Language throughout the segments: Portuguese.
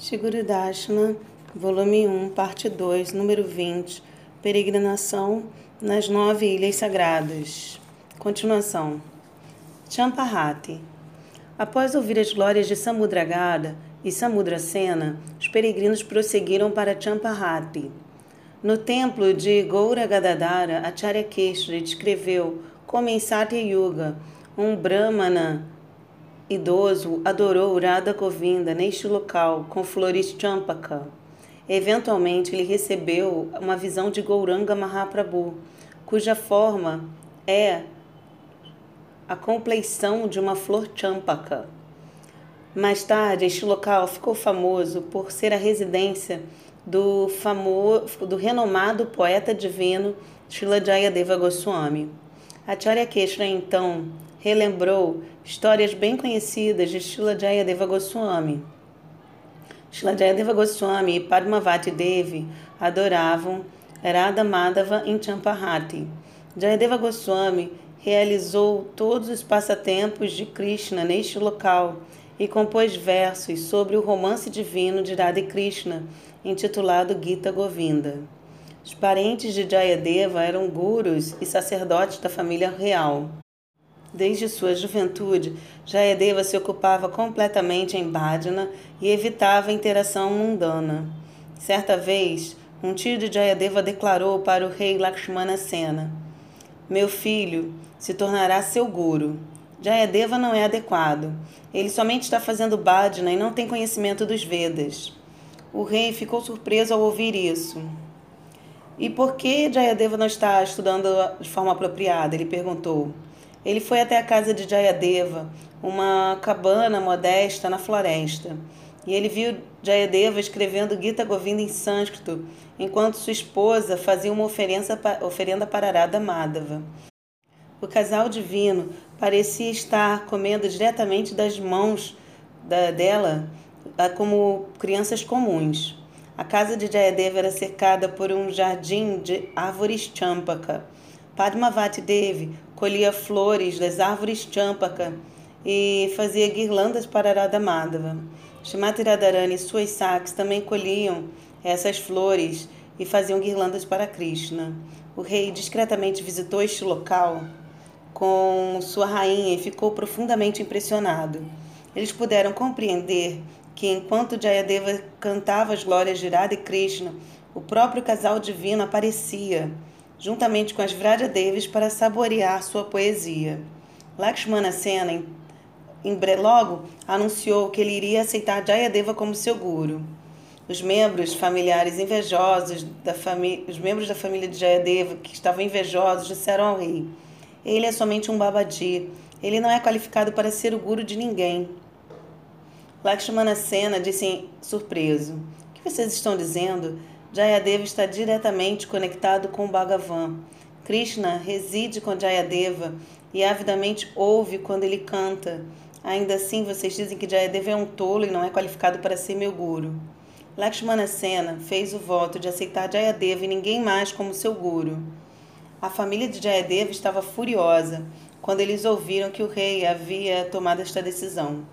Shigurudashna, volume 1, parte 2, número 20, Peregrinação nas Nove Ilhas Sagradas. Continuação. Champahati. Após ouvir as glórias de Samudragada e Samudrasena, os peregrinos prosseguiram para Champahati. No templo de Goura Gadadara, Acharya Keshri descreveu como em Satya Yuga, um Brahmana idoso adorou Radha Govinda neste local com flores champaka. Eventualmente, ele recebeu uma visão de Gauranga Mahaprabhu, cuja forma é a compleição de uma flor champaka. Mais tarde, este local ficou famoso por ser a residência do, famoso, do renomado poeta divino Srila Jayadeva Goswami. Acharya Keshra, então, relembrou histórias bem conhecidas de Srila Jayadeva Goswami. Srila Jayadeva Goswami e Padmavati Devi adoravam Radha Madhava em Champahati. Jayadeva Goswami realizou todos os passatempos de Krishna neste local e compôs versos sobre o romance divino de Radha e Krishna, intitulado Gita Govinda. Os parentes de Jayadeva eram gurus e sacerdotes da família real. Desde sua juventude, Jayadeva se ocupava completamente em bhajana e evitava interação mundana. Certa vez, um tio de Jayadeva declarou para o rei Lakshmana Sena: Meu filho se tornará seu guru. Jayadeva não é adequado. Ele somente está fazendo bhajana e não tem conhecimento dos Vedas. O rei ficou surpreso ao ouvir isso. E por que Jayadeva não está estudando de forma apropriada? Ele perguntou. Ele foi até a casa de Jayadeva, uma cabana modesta na floresta, e ele viu Jayadeva escrevendo Gita Govinda em sânscrito, enquanto sua esposa fazia uma oferenda para Radha Madhava. O casal divino parecia estar comendo diretamente das mãos da, dela, como crianças comuns. A casa de Jayadeva era cercada por um jardim de árvores champaka. Padmavati Devi colhia flores das árvores champaka e fazia guirlandas para Radha Madhava. Shrimati Radharani e suas saques também colhiam essas flores e faziam guirlandas para Krishna. O rei discretamente visitou este local com sua rainha e ficou profundamente impressionado. Eles puderam compreender que enquanto Jayadeva cantava as glórias de Radha e Krishna, o próprio casal divino aparecia juntamente com as Vrajadevis, para saborear sua poesia. Lakshmana Sena, em logo, anunciou que ele iria aceitar Jayadeva como seu guru. Os membros familiares invejosos da família, os membros da família de Jayadeva que estavam invejosos disseram ao rei: Ele é somente um babadi. Ele não é qualificado para ser o guru de ninguém. Lakshmana Sena disse surpreso: O que vocês estão dizendo? Jayadeva está diretamente conectado com Bhagavan. Krishna reside com Jayadeva e avidamente ouve quando ele canta. Ainda assim, vocês dizem que Jayadeva é um tolo e não é qualificado para ser meu guru. Lakshmana Sena fez o voto de aceitar Jayadeva e ninguém mais como seu guru. A família de Jayadeva estava furiosa quando eles ouviram que o rei havia tomado esta decisão.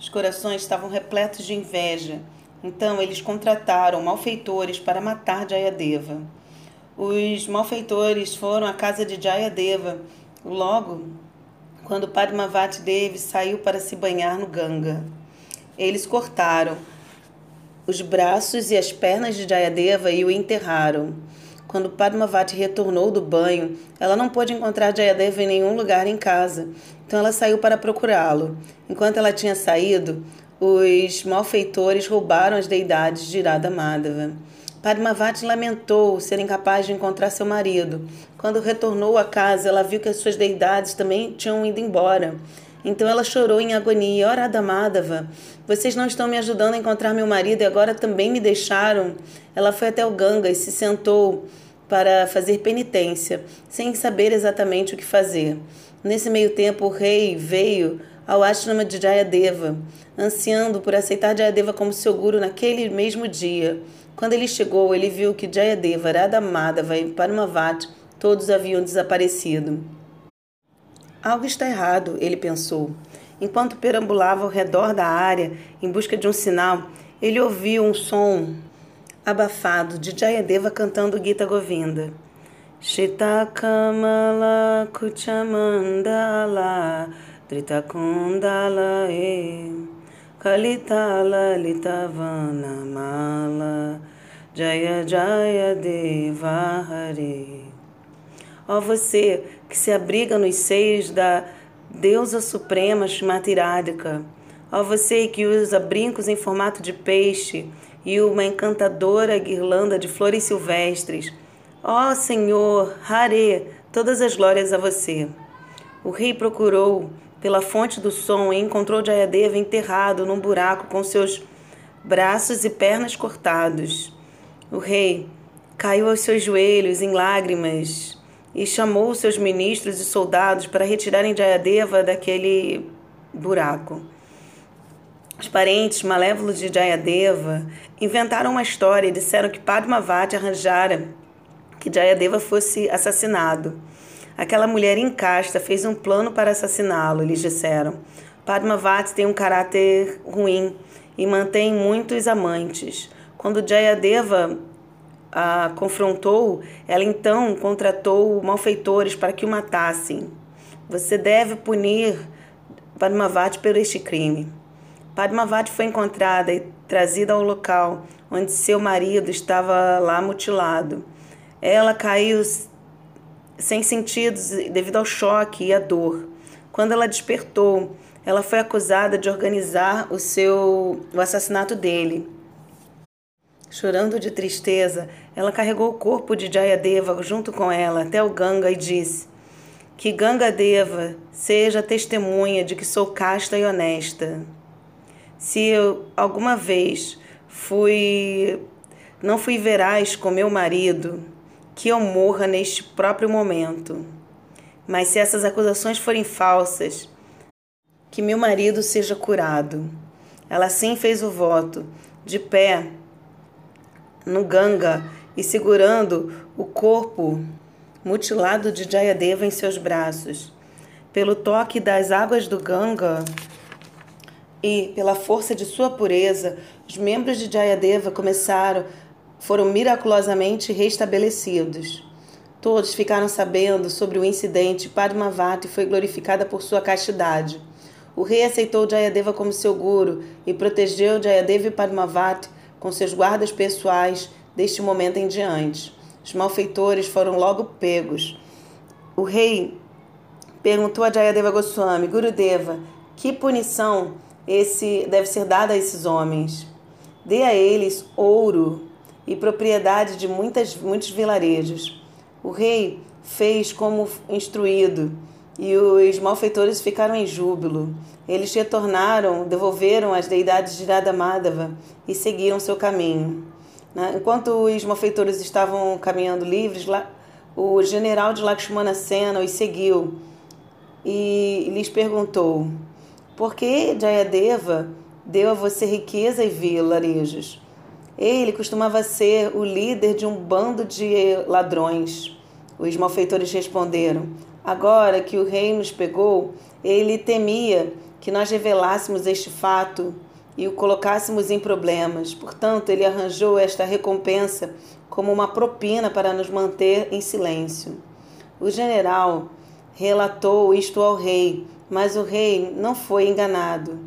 Os corações estavam repletos de inveja então eles contrataram malfeitores para matar Jayadeva. Os malfeitores foram à casa de Jayadeva logo quando Padmavati Devi saiu para se banhar no Ganga. Eles cortaram os braços e as pernas de Jayadeva e o enterraram. Quando Padmavati retornou do banho, ela não pôde encontrar Jayadeva em nenhum lugar em casa, então ela saiu para procurá-lo. Enquanto ela tinha saído, os malfeitores roubaram as deidades de Irada Madhava. Padmavati lamentou ser incapaz de encontrar seu marido. Quando retornou à casa, ela viu que as suas deidades também tinham ido embora. Então ela chorou em agonia. Ora, Madhava, vocês não estão me ajudando a encontrar meu marido e agora também me deixaram. Ela foi até o Ganga e se sentou para fazer penitência, sem saber exatamente o que fazer. Nesse meio tempo, o rei veio ao ashrama de Jayadeva, ansiando por aceitar Jayadeva como seu guru naquele mesmo dia. Quando ele chegou, ele viu que Jayadeva, Radha Madhava e Paramavat todos haviam desaparecido. Algo está errado, ele pensou. Enquanto perambulava ao redor da área em busca de um sinal, ele ouviu um som abafado de Jayadeva cantando Gita Govinda. Shita Kamala Kuchamandala Litavana Mala Jaya Jaya Deva Hare Ó você que se abriga nos seios da deusa suprema Shmatiradika, ó você que usa brincos em formato de peixe e uma encantadora guirlanda de flores silvestres, ó Senhor, Hare, todas as glórias a você. O rei procurou pela fonte do som e encontrou Jayadeva enterrado num buraco com seus braços e pernas cortados. O rei caiu aos seus joelhos em lágrimas e chamou seus ministros e soldados para retirarem Jayadeva daquele buraco. Os parentes malévolos de Jayadeva inventaram uma história e disseram que Padmavati arranjara que Jayadeva fosse assassinado. Aquela mulher incasta fez um plano para assassiná-lo, eles disseram. Padmavati tem um caráter ruim e mantém muitos amantes. Quando Jayadeva a confrontou, ela então contratou malfeitores para que o matassem. Você deve punir Padmavati por este crime. Padmavati foi encontrada e trazida ao local onde seu marido estava lá mutilado. Ela caiu sem sentidos devido ao choque e à dor. Quando ela despertou, ela foi acusada de organizar o seu o assassinato dele. Chorando de tristeza, ela carregou o corpo de Jayadeva junto com ela até o Ganga e disse: Que Ganga Deva seja testemunha de que sou casta e honesta. Se eu alguma vez fui não fui veraz com meu marido, que eu morra neste próprio momento. Mas se essas acusações forem falsas, que meu marido seja curado. Ela sim fez o voto, de pé, no Ganga e segurando o corpo mutilado de Jayadeva em seus braços. Pelo toque das águas do Ganga e pela força de sua pureza, os membros de Jayadeva começaram foram miraculosamente restabelecidos. Todos ficaram sabendo sobre o incidente. Padmavati foi glorificada por sua castidade. O rei aceitou Jayadeva como seu guru e protegeu Jayadeva e Padmavati com seus guardas pessoais deste momento em diante. Os malfeitores foram logo pegos. O rei perguntou a Jayadeva Goswami, Gurudeva, que punição esse deve ser dada a esses homens? Dê a eles ouro e propriedade de muitas, muitos vilarejos. O rei fez como instruído e os malfeitores ficaram em júbilo. Eles retornaram, devolveram as deidades de Radha Madhava e seguiram seu caminho. Enquanto os malfeitores estavam caminhando livres, o general de Lakshmana Sena os seguiu e lhes perguntou: Por que Jayadeva deu a você riqueza e vilarejos? Ele costumava ser o líder de um bando de ladrões. Os malfeitores responderam: Agora que o rei nos pegou, ele temia que nós revelássemos este fato e o colocássemos em problemas. Portanto, ele arranjou esta recompensa como uma propina para nos manter em silêncio. O general relatou isto ao rei, mas o rei não foi enganado.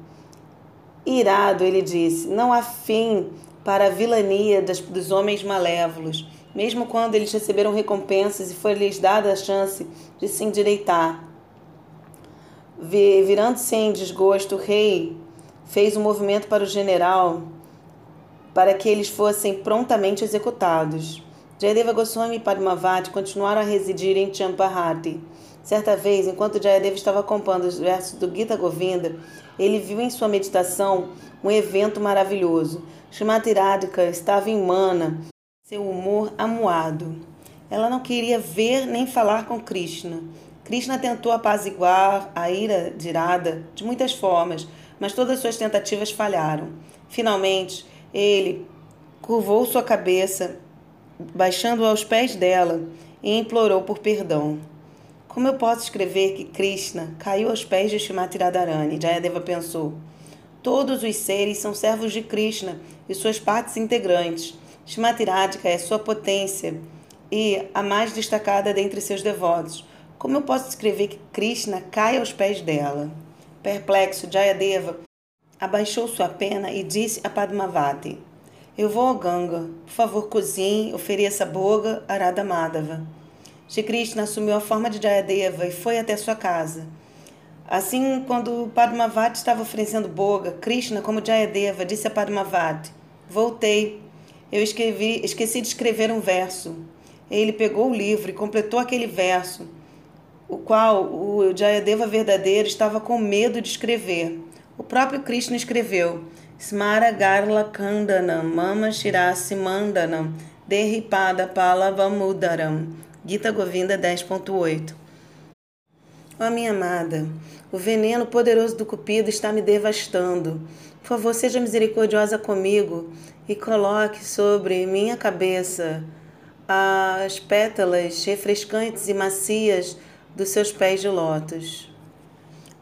Irado, ele disse: Não há fim para a vilania das, dos homens malévolos mesmo quando eles receberam recompensas e foi-lhes dada a chance de se endireitar. Virando-se em desgosto, o rei fez um movimento para o general para que eles fossem prontamente executados. Jayadeva Goswami e Padmavati continuaram a residir em Champahati. Certa vez, enquanto Jayadeva estava compondo os versos do Gita Govinda, ele viu em sua meditação um evento maravilhoso. Shrimati Radhika estava em Mana seu humor amuado. Ela não queria ver nem falar com Krishna. Krishna tentou apaziguar a ira de Irada de muitas formas, mas todas suas tentativas falharam. Finalmente, ele curvou sua cabeça, baixando aos pés dela, e implorou por perdão. Como eu posso escrever que Krishna caiu aos pés de Shimati Radharani? Jayadeva pensou. Todos os seres são servos de Krishna e suas partes integrantes. Shrimati Radhika é sua potência e a mais destacada dentre seus devotos. Como eu posso descrever que Krishna cai aos pés dela? Perplexo, Jayadeva abaixou sua pena e disse a Padmavati: Eu vou ao Ganga. Por favor, cozinhe, ofereça boga a Radha Madhava. Shri Krishna assumiu a forma de Jayadeva e foi até sua casa. Assim, quando Padmavati estava oferecendo boga, Krishna, como Jayadeva, disse a Padmavati: Voltei. Eu escrevi, esqueci de escrever um verso. Ele pegou o livro e completou aquele verso, o qual o Jayadeva verdadeiro estava com medo de escrever. O próprio Krishna escreveu: Smara Garla Kandanam Mama Shirasi Mandanam Derripada Palavamudaram. Gita Govinda 10.8 Ó minha amada, o veneno poderoso do cupido está me devastando. Por favor, seja misericordiosa comigo e coloque sobre minha cabeça as pétalas refrescantes e macias dos seus pés de lótus.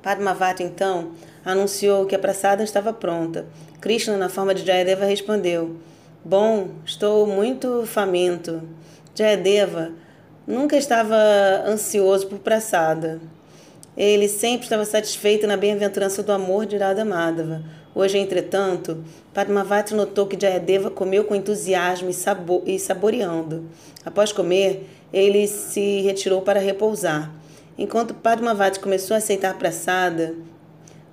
Padmavati, então, anunciou que a praçada estava pronta. Krishna, na forma de Jayadeva, respondeu: Bom, estou muito faminto. Jayadeva nunca estava ansioso por praçada. Ele sempre estava satisfeito na bem-aventurança do amor de Radha Madhava. Hoje, entretanto, Padmavati notou que Jayadeva comeu com entusiasmo e, sabor, e saboreando. Após comer, ele se retirou para repousar. Enquanto Padmavati começou a aceitar praçada,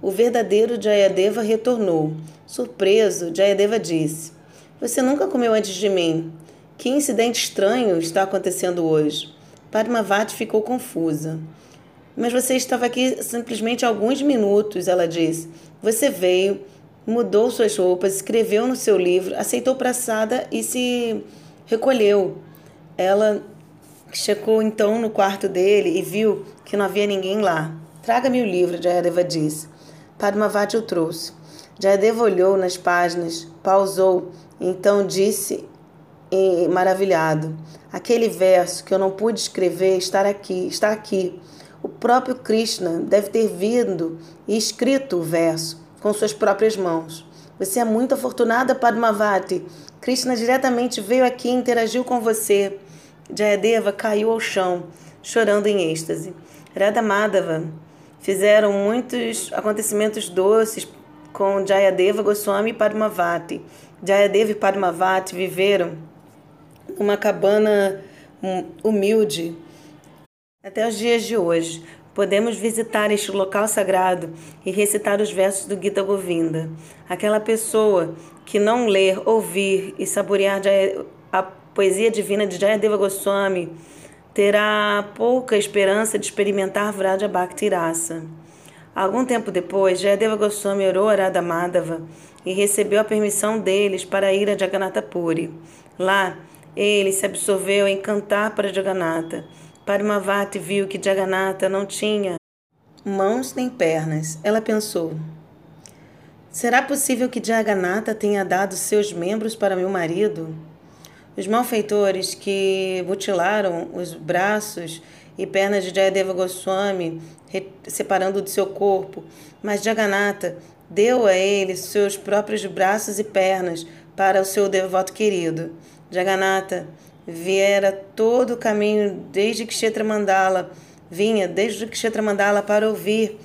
o verdadeiro Jayadeva retornou. Surpreso, Jayadeva disse: Você nunca comeu antes de mim. Que incidente estranho está acontecendo hoje? Padmavati ficou confusa. Mas você estava aqui simplesmente alguns minutos, ela disse. Você veio, mudou suas roupas, escreveu no seu livro, aceitou praçada e se recolheu. Ela checou então no quarto dele e viu que não havia ninguém lá. Traga-me o livro, Jayadeva disse. Padmavati o trouxe. Jayadeva olhou nas páginas, pausou, então disse maravilhado: Aquele verso que eu não pude escrever está aqui, está aqui. O próprio Krishna deve ter vindo e escrito o verso com suas próprias mãos. Você é muito afortunada, Padmavati. Krishna diretamente veio aqui e interagiu com você. Jayadeva caiu ao chão, chorando em êxtase. Radha Madhava fizeram muitos acontecimentos doces com Jayadeva Goswami e Padmavati. Jayadeva e Padmavati viveram numa cabana hum, humilde até os dias de hoje. Podemos visitar este local sagrado e recitar os versos do Gita Govinda. Aquela pessoa que não ler, ouvir e saborear a poesia divina de Jayadeva Goswami terá pouca esperança de experimentar Vraja Bhakti Rasa. Algum tempo depois, Jayadeva Goswami orou a Radha Madhava e recebeu a permissão deles para ir a Jagannatha Puri. Lá, ele se absorveu em cantar para Jagannatha. Padmavati viu que Jagannatha não tinha mãos nem pernas. Ela pensou: Será possível que Jagannatha tenha dado seus membros para meu marido? Os malfeitores que mutilaram os braços e pernas de Jayadeva Goswami, separando do seu corpo, mas Jagannatha deu a ele seus próprios braços e pernas para o seu devoto querido. Jagannatha viera todo o caminho desde Kshetra Mandala, vinha desde Kshetra Mandala para ouvir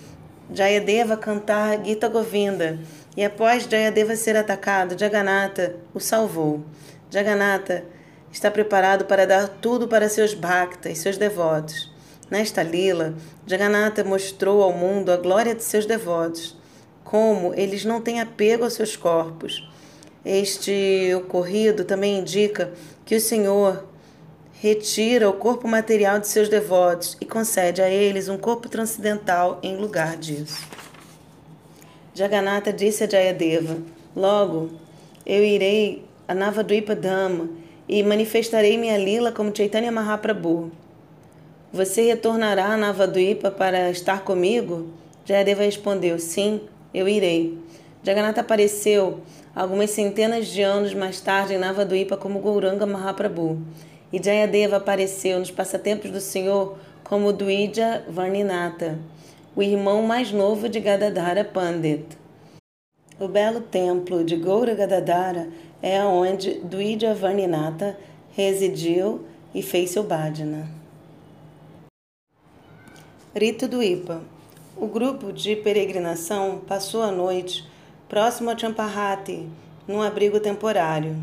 Jayadeva cantar Gita Govinda. E após Jayadeva ser atacado, Jagannatha o salvou. Jagannatha está preparado para dar tudo para seus bhaktas, seus devotos. Nesta lila, Jagannatha mostrou ao mundo a glória de seus devotos, como eles não têm apego aos seus corpos. Este ocorrido também indica que o Senhor retira o corpo material de seus devotos e concede a eles um corpo transcendental em lugar disso. Jagannatha disse a Jayadeva: Logo, eu irei a Navadvipa Dhamma e manifestarei minha lila como Chaitanya Mahaprabhu. Você retornará a Navadvipa para estar comigo? Jayadeva respondeu: Sim, eu irei. Jagannatha apareceu algumas centenas de anos mais tarde em Navadvipa como Gauranga Mahaprabhu. E Jayadeva apareceu nos passatempos do Senhor como Dvija Varninata, o irmão mais novo de Gadadhara Pandit. O belo templo de Goura Gadadara é onde Dvija Varninata residiu e fez seu bhajana. Rito do Ipa. O grupo de peregrinação passou a noite próximo a Champahati, num abrigo temporário.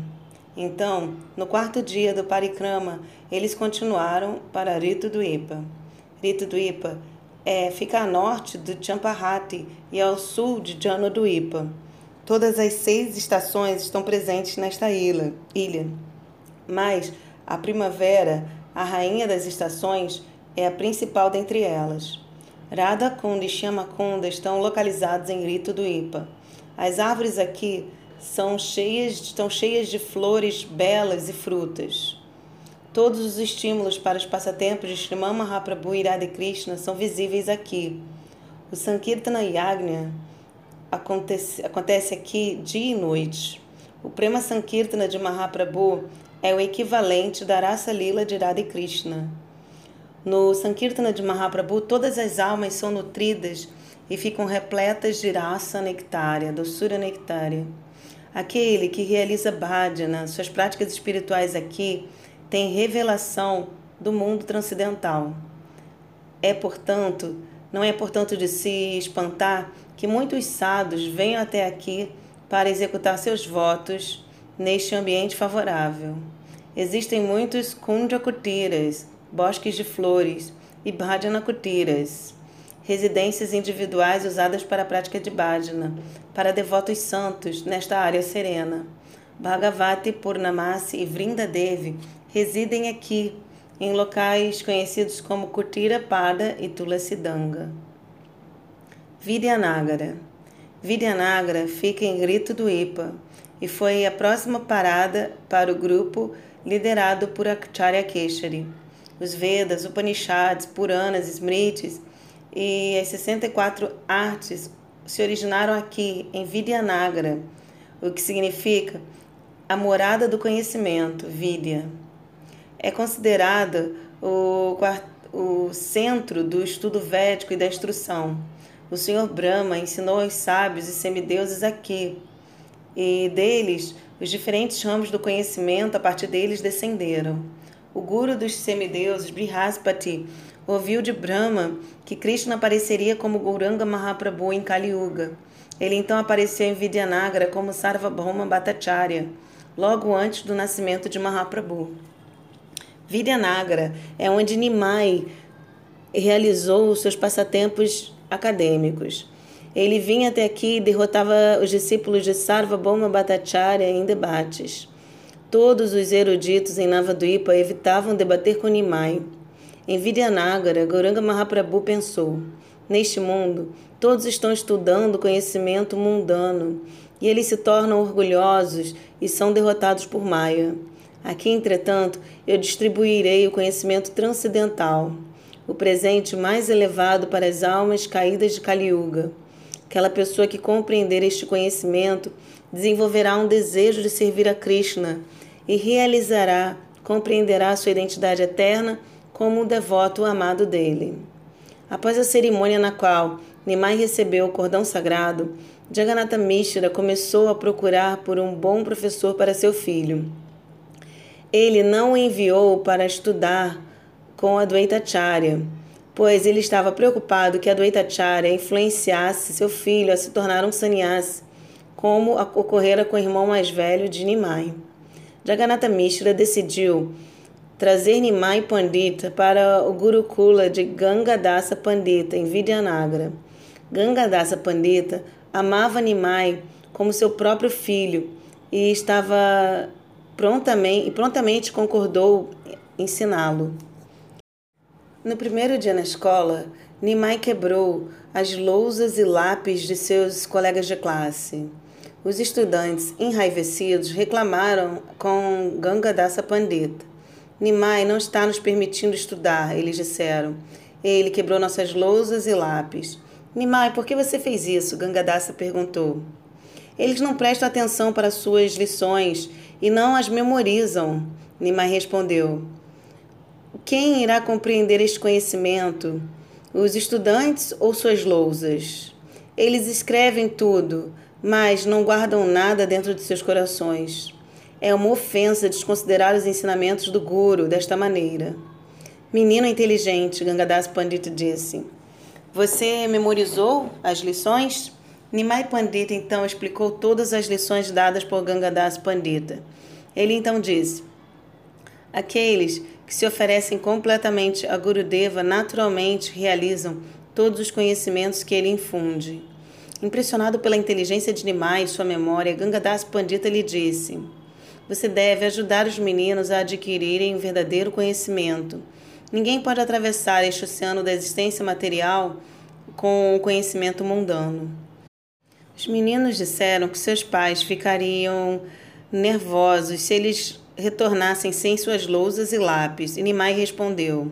Então, no quarto dia do parikrama, eles continuaram para Rito do Ipa. Rito do Ipa é, fica a norte de Champahati e ao sul de Jano do Ipa. Todas as seis estações estão presentes nesta ilha, ilha. Mas a primavera, a rainha das estações, é a principal dentre elas. Radha Kunda e Shyamakunda estão localizados em Rito do Ipa. As árvores aqui são cheias, estão cheias de flores belas e frutas. Todos os estímulos para os passatempos de Sriman Mahaprabhu e Radha Krishna são visíveis aqui. O Sankirtana Yagna acontece, acontece aqui dia e noite. O Prema Sankirtana de Mahaprabhu é o equivalente da Rasa Lila de Radha Krishna. No Sankirtana de Mahaprabhu, todas as almas são nutridas e ficam repletas de raça nectária, doçura nectária. Aquele que realiza bhajana, suas práticas espirituais aqui, tem revelação do mundo transcendental. É, portanto, não é portanto de se espantar que muitos sadhus venham até aqui para executar seus votos neste ambiente favorável. Existem muitos kunjakutiras, bosques de flores e bhajanakutiras, residências individuais usadas para a prática de bhajana, para devotos santos nesta área serena. Bhagavati Purnamasi e Vrindadevi residem aqui, em locais conhecidos como Kutira Pada e Tulasidanga. Vidyanagara Vidyanagara fica em Grito do Ipa e foi a próxima parada para o grupo liderado por Acharya Keshari. Os Vedas, Upanishads, Puranas, Smritis e as 64 artes se originaram aqui, em Vidyanagara, o que significa a morada do conhecimento, Vidya. É considerada o, o centro do estudo védico e da instrução. O Senhor Brahma ensinou aos sábios e semideuses aqui, e deles os diferentes ramos do conhecimento a partir deles descenderam. O guru dos semideuses, Brihaspati, ouviu de Brahma que Krishna apareceria como Gauranga Mahaprabhu em Kali Yuga. Ele então apareceu em Vidyanagara como Sarvabhauma Bhattacharya, logo antes do nascimento de Mahaprabhu. Vidyanagara é onde Nimai realizou os seus passatempos acadêmicos. Ele vinha até aqui e derrotava os discípulos de Sarvabhauma Bhattacharya em debates. Todos os eruditos em Navadvipa evitavam debater com Nimai. Em Vidyanagara, Gauranga Mahaprabhu pensou: Neste mundo, todos estão estudando conhecimento mundano e eles se tornam orgulhosos e são derrotados por Maya. Aqui, entretanto, eu distribuirei o conhecimento transcendental, o presente mais elevado para as almas caídas de Kali Yuga. Aquela pessoa que compreender este conhecimento desenvolverá um desejo de servir a Krishna e realizará, compreenderá sua identidade eterna como um devoto amado dele. Após a cerimônia na qual Nimai recebeu o cordão sagrado, Jagannatha Mishra começou a procurar por um bom professor para seu filho. Ele não o enviou para estudar com a Dvaitacharya, pois ele estava preocupado que a Dvaitacharya influenciasse seu filho a se tornar um sannyasi, como ocorrera com o irmão mais velho de Nimai. Jagannatha Mishra decidiu trazer Nimai Pandita para o Gurukula de Gangadasa Pandita, em Vidyanagara. Gangadasa Pandita amava Nimai como seu próprio filho e estava prontamente, prontamente concordou ensiná-lo. No primeiro dia na escola, Nimai quebrou as lousas e lápis de seus colegas de classe. Os estudantes, enraivecidos, reclamaram com Gangadasa Pandita. Nimai não está nos permitindo estudar, eles disseram. Ele quebrou nossas lousas e lápis. Nimai, por que você fez isso? Gangadasa perguntou. Eles não prestam atenção para suas lições e não as memorizam, Nimai respondeu. Quem irá compreender este conhecimento? Os estudantes ou suas lousas? Eles escrevem tudo, mas não guardam nada dentro de seus corações. É uma ofensa desconsiderar os ensinamentos do Guru desta maneira. Menino inteligente, Gangadas Pandita disse. Você memorizou as lições? Nimai Pandita então explicou todas as lições dadas por Gangadas Pandita. Ele então disse: Aqueles que se oferecem completamente a Gurudeva naturalmente realizam todos os conhecimentos que ele infunde. Impressionado pela inteligência de Nimai e sua memória, Gangadas Pandita lhe disse: Você deve ajudar os meninos a adquirirem o verdadeiro conhecimento. Ninguém pode atravessar este oceano da existência material com o conhecimento mundano. Os meninos disseram que seus pais ficariam nervosos se eles retornassem sem suas lousas e lápis. E Nimai respondeu: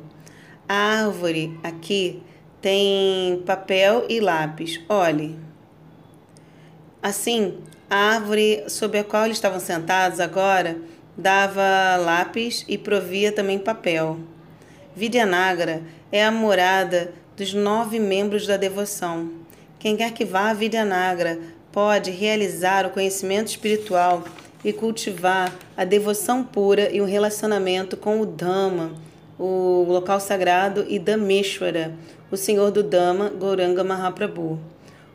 A árvore aqui tem papel e lápis. Olhe. Assim, a árvore sob a qual eles estavam sentados agora dava lápis e provia também papel. Vidyanagra é a morada dos nove membros da devoção. Quem quer que vá a Vidyanagra pode realizar o conhecimento espiritual e cultivar a devoção pura e um relacionamento com o Dhamma, o local sagrado, e Dhameshwara, o Senhor do Dhamma, Gauranga Mahaprabhu.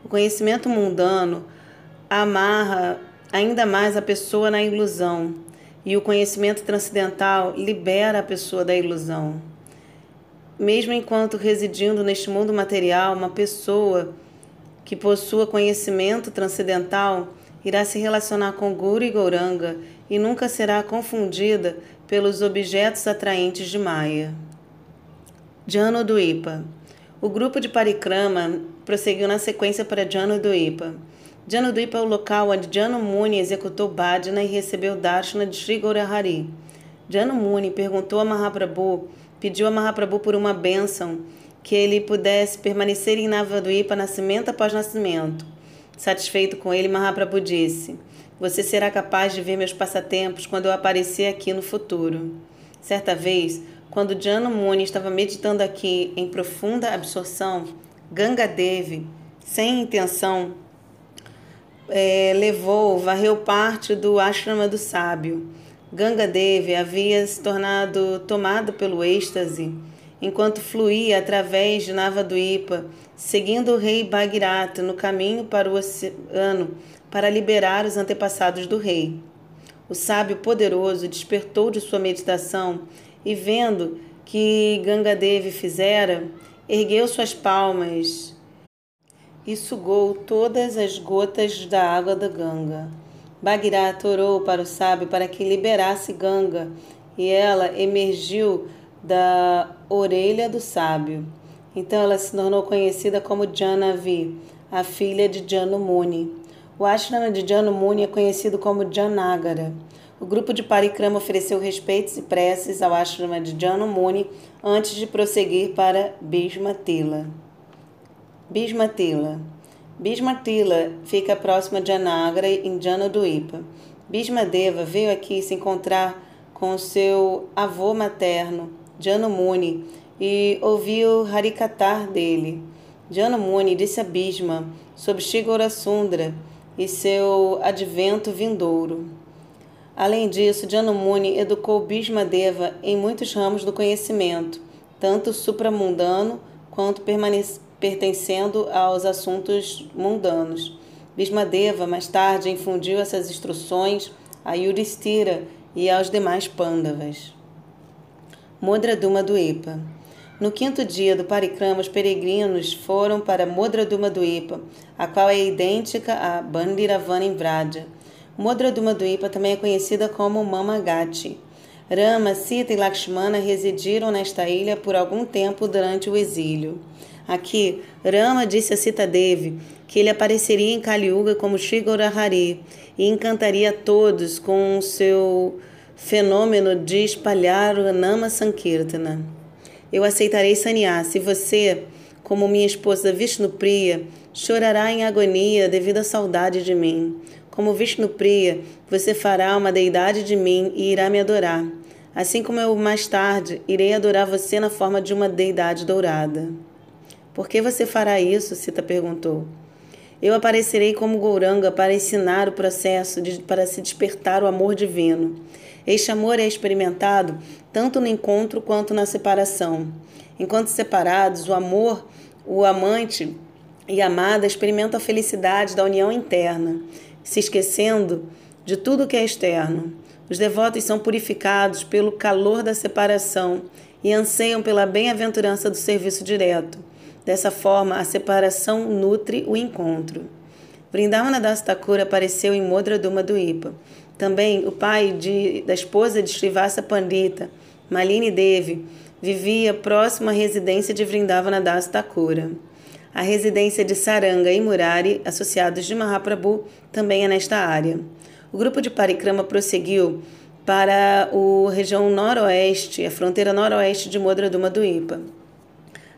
O conhecimento mundano amarra ainda mais a pessoa na ilusão, e o conhecimento transcendental libera a pessoa da ilusão. Mesmo enquanto residindo neste mundo material, uma pessoa que possua conhecimento transcendental irá se relacionar com Guru e Gauranga e nunca será confundida pelos objetos atraentes de Maya. Jano do Ipa. O grupo de Parikrama prosseguiu na sequência para Jano do Ipa. Jano do Ipa é o local onde Jano Muni executou Bhajana e recebeu Darshana de Sri Gaurahari. Jano Muni perguntou a Mahaprabhu, pediu a Mahaprabhu por uma bênção que ele pudesse permanecer em Navaduipa nascimento após nascimento. Satisfeito com ele, Mahaprabhu disse: Você será capaz de ver meus passatempos quando eu aparecer aqui no futuro. Certa vez, quando Jana Muni estava meditando aqui em profunda absorção, Ganga Devi, sem intenção, é, levou, varreu parte do ashrama do sábio. Ganga Devi havia se tornado tomado pelo êxtase enquanto fluía através de Navaduipa, seguindo o rei Bhagirath no caminho para o oceano para liberar os antepassados do rei. O sábio poderoso despertou de sua meditação e, vendo que Gangadevi fizera, ergueu suas palmas e sugou todas as gotas da água da Ganga. Bhagirath orou para o sábio para que liberasse Ganga e ela emergiu da orelha do sábio. Então ela se tornou conhecida como Janavi, a filha de Janumuni. O ashrama de Janumuni é conhecido como Janagara. O grupo de Parikrama ofereceu respeitos e preces ao ashrama de Janumuni antes de prosseguir para Bismatila. Bismatila. Bismatila fica próxima de Janagara em Janaduipa. Bismadeva veio aqui se encontrar com seu avô materno, Janumuni e ouviu Harikatar dele. Janumuni disse a Bhisma sobre Shigora Sundra e seu advento vindouro. Além disso, Janumuni educou Bhisma Deva em muitos ramos do conhecimento, tanto supramundano quanto pertencendo aos assuntos mundanos. Deva mais tarde infundiu essas instruções a Yudhishthira e aos demais Pandavas. Modraduma do Ipa. No quinto dia do Parikrama, os peregrinos foram para Modraduma do Ipa, a qual é idêntica a Bandiravana em Vraja. Modraduma do Ipa também é conhecida como Mamagati. Rama, Sita e Lakshmana residiram nesta ilha por algum tempo durante o exílio. Aqui, Rama disse a Sita Devi que ele apareceria em Kaliuga como Shigorahari e encantaria todos com o seu fenômeno de espalhar o Nama Sankirtana. Eu aceitarei sannyas se você, como minha esposa Vishnupriya, chorará em agonia devido à saudade de mim. Como Vishnupriya, você fará uma deidade de mim e irá me adorar. Assim como eu mais tarde irei adorar você na forma de uma deidade dourada. Por que você fará isso? Sita perguntou. Eu aparecerei como Gouranga para ensinar o processo de, para se despertar o amor divino. Este amor é experimentado tanto no encontro quanto na separação. Enquanto separados, o amor, o amante e amada experimentam a felicidade da união interna, se esquecendo de tudo que é externo. Os devotos são purificados pelo calor da separação e anseiam pela bem-aventurança do serviço direto. Dessa forma, a separação nutre o encontro. Vrindavana Das Thakur apareceu em Modra Duma do Ipa. Também o pai de, da esposa de Srivasa Pandita, Malini Devi, vivia próximo à residência de Vrindavana Das Thakura. A residência de Saranga e Murari, associados de Mahaprabhu, também é nesta área. O grupo de Parikrama prosseguiu para a região noroeste, a fronteira noroeste de Modra Duma do Ipa.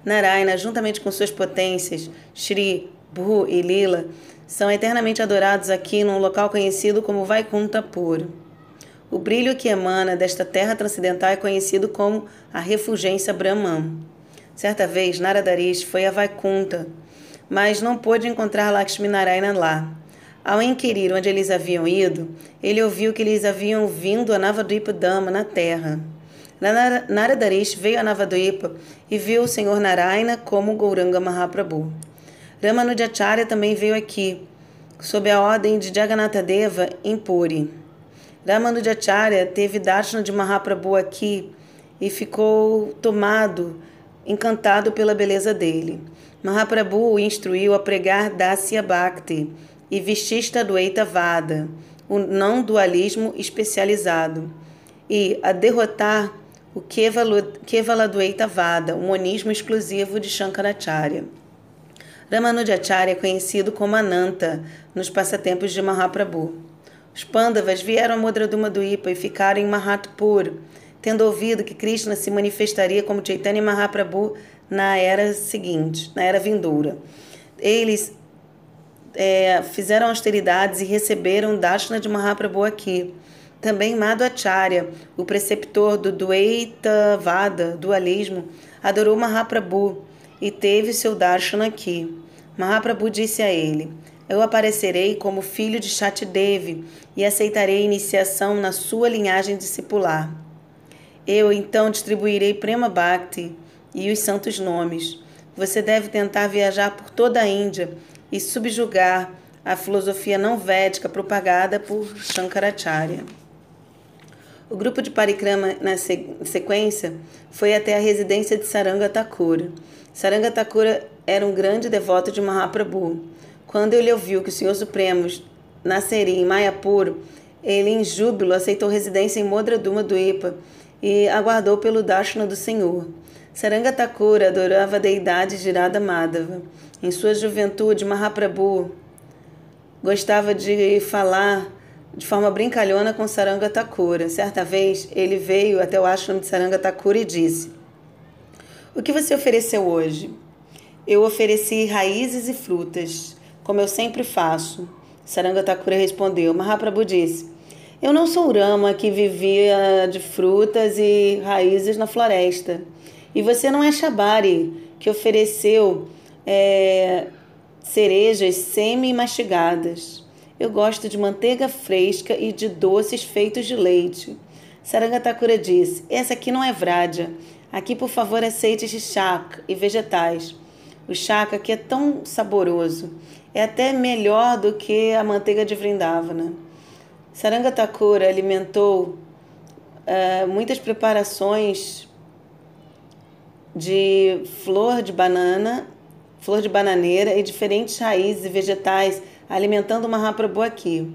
Narayana, juntamente com suas potências, Shri, Bhu e Lila, são eternamente adorados aqui num local conhecido como Vaikunta Puro. O brilho que emana desta terra transcendental é conhecido como a refulgência Brahman. Certa vez, Naradarish foi a Vaikunta, mas não pôde encontrar Lakshmi Narayana lá. Ao inquirir onde eles haviam ido, ele ouviu que eles haviam vindo a Navadvipa Dama na terra. Naradarish veio a Navadvipa e viu o Senhor Narayana como Gauranga Mahaprabhu. Ramanujacharya também veio aqui, sob a ordem de Jagannatha Deva em Puri. Ramanujacharya teve darshana de Mahaprabhu aqui e ficou tomado, encantado pela beleza dele. Mahaprabhu o instruiu a pregar Dasya Bhakti, e Vishista Dueita Vada, o não dualismo especializado, e a derrotar o Kevala Dueita Vada, o monismo exclusivo de Shankaracharya. Ramanujacharya é conhecido como Ananta nos passatempos de Mahaprabhu. Os Pandavas vieram a Modraduma do Ipa e ficaram em Mahatpur, tendo ouvido que Krishna se manifestaria como Chaitanya Mahaprabhu na era seguinte, na era vindoura. Eles é, fizeram austeridades e receberam Dashna de Mahaprabhu aqui. Também Madhvacharya, o preceptor do Dvaita Vada, dualismo, adorou Mahaprabhu e teve seu Darshana aqui. Mahaprabhu disse a ele: Eu aparecerei como filho de Shatidevi e aceitarei iniciação na sua linhagem discipular. Eu então distribuirei Prema Bhakti e os santos nomes. Você deve tentar viajar por toda a Índia e subjugar a filosofia não védica propagada por Shankaracharya. O grupo de Parikrama, na sequência, foi até a residência de Saranga Thakura. Saranga Thakura era um grande devoto de Mahaprabhu. Quando ele ouviu que o Senhor Supremo nasceria em Mayapur, ele, em júbilo, aceitou residência em Modra Duma do Ipa e aguardou pelo Darshana do Senhor. Saranga Thakura adorava a deidade de Radha Madhava. Em sua juventude, Mahaprabhu gostava de falar de forma brincalhona com Saranga Thakura. Certa vez, ele veio até o ashram de Saranga Thakura e disse: O que você ofereceu hoje? Eu ofereci raízes e frutas, como eu sempre faço. Saranga Thakura respondeu. Mahaprabhu disse: Eu não sou Rama que vivia de frutas e raízes na floresta. E você não é Shabari, que ofereceu é, cerejas semi-mastigadas. Eu gosto de manteiga fresca e de doces feitos de leite. Sarangatakura disse: Essa aqui não é vrádia. Aqui, por favor, aceite de chak e vegetais. O chak aqui é tão saboroso. É até melhor do que a manteiga de Vrindavana. Sarangatakura alimentou uh, muitas preparações de flor de banana, flor de bananeira e diferentes raízes e vegetais alimentando uma Mahaprabhu aqui.